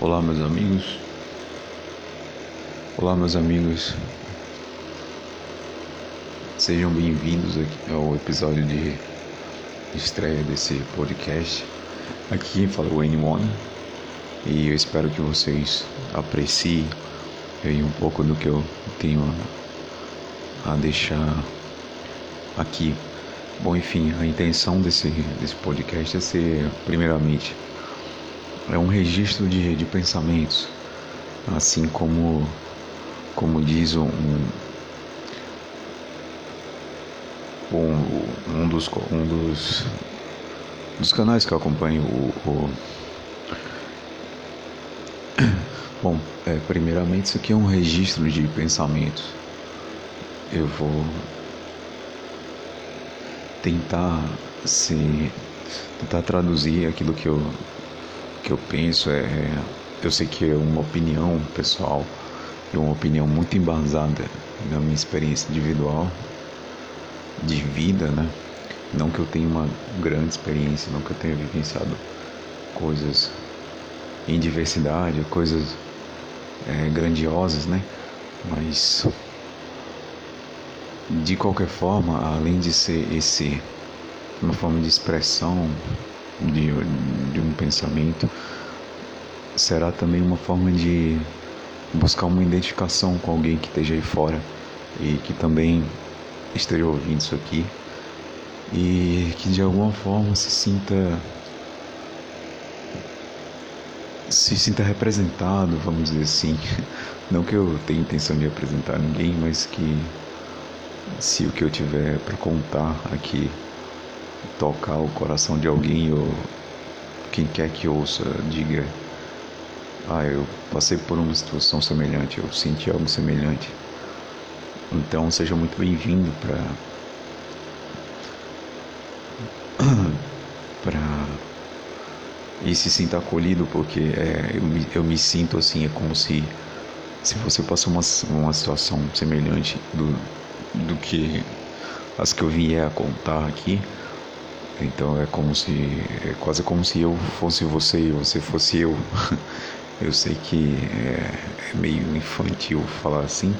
Olá, meus amigos. Olá, meus amigos. Sejam bem-vindos ao episódio de estreia desse podcast. Aqui quem fala é o N1 e eu espero que vocês apreciem um pouco do que eu tenho a deixar aqui. Bom, enfim, a intenção desse, desse podcast é ser, primeiramente, é um registro de, de pensamentos, assim como, como diz um, um, um, dos, um dos, dos canais que eu acompanho, o, o Bom, é, primeiramente isso aqui é um registro de pensamentos. Eu vou tentar se tentar traduzir aquilo que eu que eu penso é, é, eu sei que é uma opinião pessoal e uma opinião muito embasada na minha experiência individual de vida, né? Não que eu tenha uma grande experiência, não que eu tenha vivenciado coisas em diversidade, coisas é, grandiosas, né? Mas de qualquer forma, além de ser esse uma forma de expressão de, de um pensamento, será também uma forma de buscar uma identificação com alguém que esteja aí fora e que também esteja ouvindo isso aqui e que de alguma forma se sinta se sinta representado, vamos dizer assim. Não que eu tenha intenção de representar ninguém, mas que se o que eu tiver para contar aqui tocar o coração de alguém ou quem quer que ouça diga ah eu passei por uma situação semelhante eu senti algo semelhante. Então seja muito bem-vindo para para e se sinta acolhido porque é, eu, me, eu me sinto assim é como se se você passou uma, uma situação semelhante do, do que as que eu vier a contar aqui então é como se é quase como se eu fosse você e você fosse eu. Eu sei que é, é meio infantil falar assim,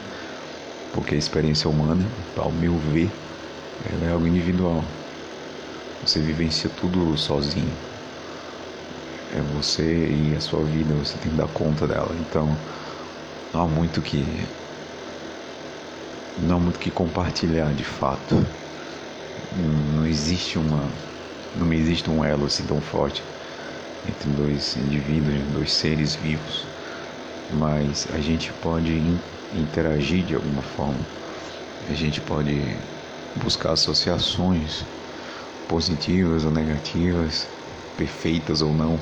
porque a experiência humana, ao meu ver, é algo individual. Você vivencia tudo sozinho. É você e a sua vida, você tem que dar conta dela. Então, não há muito que não há muito que compartilhar de fato. Não existe uma não existe um elo assim tão forte entre dois indivíduos, dois seres vivos, mas a gente pode interagir de alguma forma, a gente pode buscar associações positivas ou negativas, perfeitas ou não,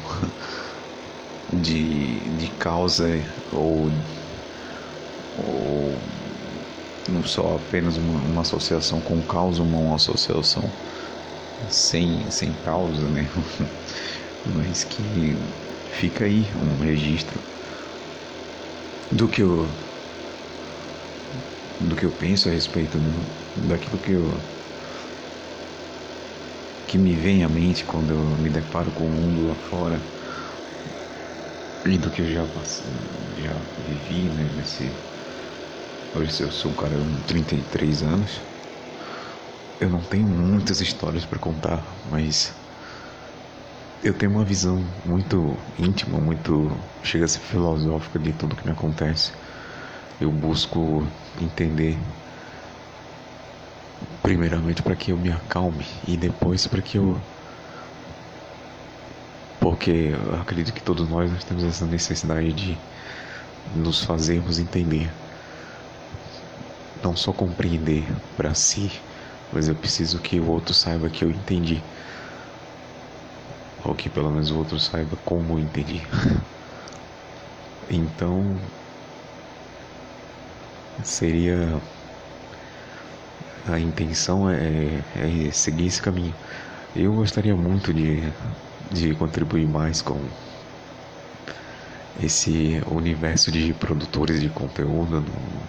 de, de causa ou, ou não só apenas uma, uma associação com causa, uma associação sem, sem causa, né? Mas que fica aí um registro do que eu do que eu penso a respeito do, daquilo que eu que me vem à mente quando eu me deparo com o mundo lá fora e do que eu já passei, já vivi, né, nesse hoje eu sou um cara de 33 anos eu não tenho muitas histórias para contar, mas eu tenho uma visão muito íntima, muito chega a ser filosófica de tudo que me acontece. Eu busco entender primeiramente para que eu me acalme e depois para que eu porque eu acredito que todos nós, nós temos essa necessidade de nos fazermos entender. Não só compreender para si, mas eu preciso que o outro saiba que eu entendi. Ou que pelo menos o outro saiba como eu entendi. então seria a intenção é, é seguir esse caminho. Eu gostaria muito de, de contribuir mais com esse universo de produtores de conteúdo no,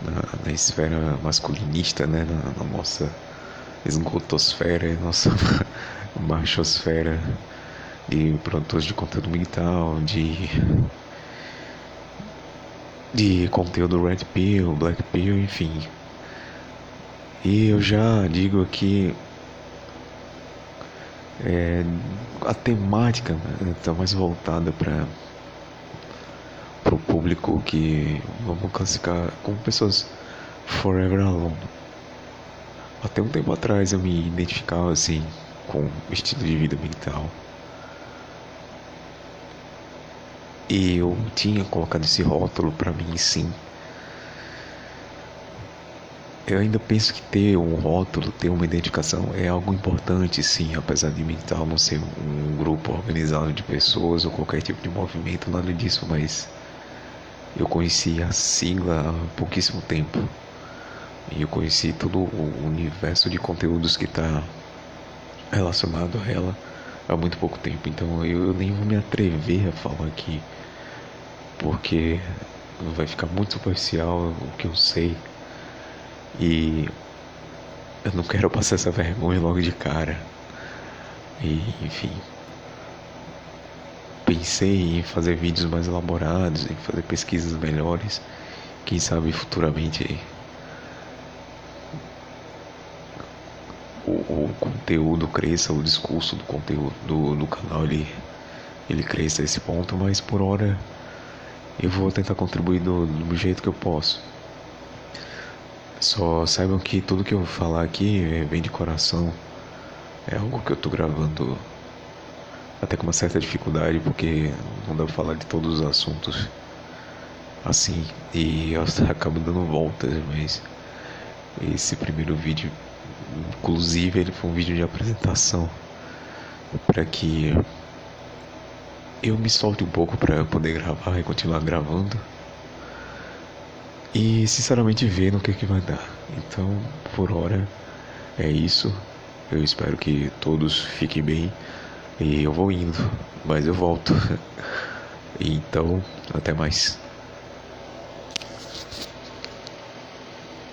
na, na esfera masculinista, né? Na, na nossa esgotosfera, nossa machosfera de produtores de conteúdo mental, de de conteúdo Red Pill, Black Pill, enfim. E eu já digo aqui é, a temática está mais voltada para público que vamos classificar como pessoas forever alone. Até um tempo atrás eu me identificava assim com estilo de vida mental. E eu tinha colocado esse rótulo para mim sim. Eu ainda penso que ter um rótulo, ter uma identificação é algo importante, sim, apesar de mental não ser um grupo organizado de pessoas ou qualquer tipo de movimento, nada disso, mas eu conheci a sigla há pouquíssimo tempo. E eu conheci todo o universo de conteúdos que está relacionado a ela há muito pouco tempo. Então eu, nem vou me atrever a falar aqui porque vai ficar muito superficial o que eu sei. E eu não quero passar essa vergonha logo de cara. E, enfim. Pensei em fazer vídeos mais elaborados, em fazer pesquisas melhores. Quem sabe futuramente o, o conteúdo cresça, o discurso do conteúdo do, do canal ele, ele cresça a esse ponto, mas por hora eu vou tentar contribuir do, do jeito que eu posso. Só saibam que tudo que eu vou falar aqui vem de coração. É algo que eu tô gravando até com uma certa dificuldade, porque não dá pra falar de todos os assuntos assim. E eu acabo dando voltas, mas esse primeiro vídeo, inclusive, ele foi um vídeo de apresentação para que eu me solte um pouco para poder gravar e continuar gravando. E sinceramente ver no que, que vai dar. Então, por hora, é isso. Eu espero que todos fiquem bem. E eu vou indo, mas eu volto. então, até mais.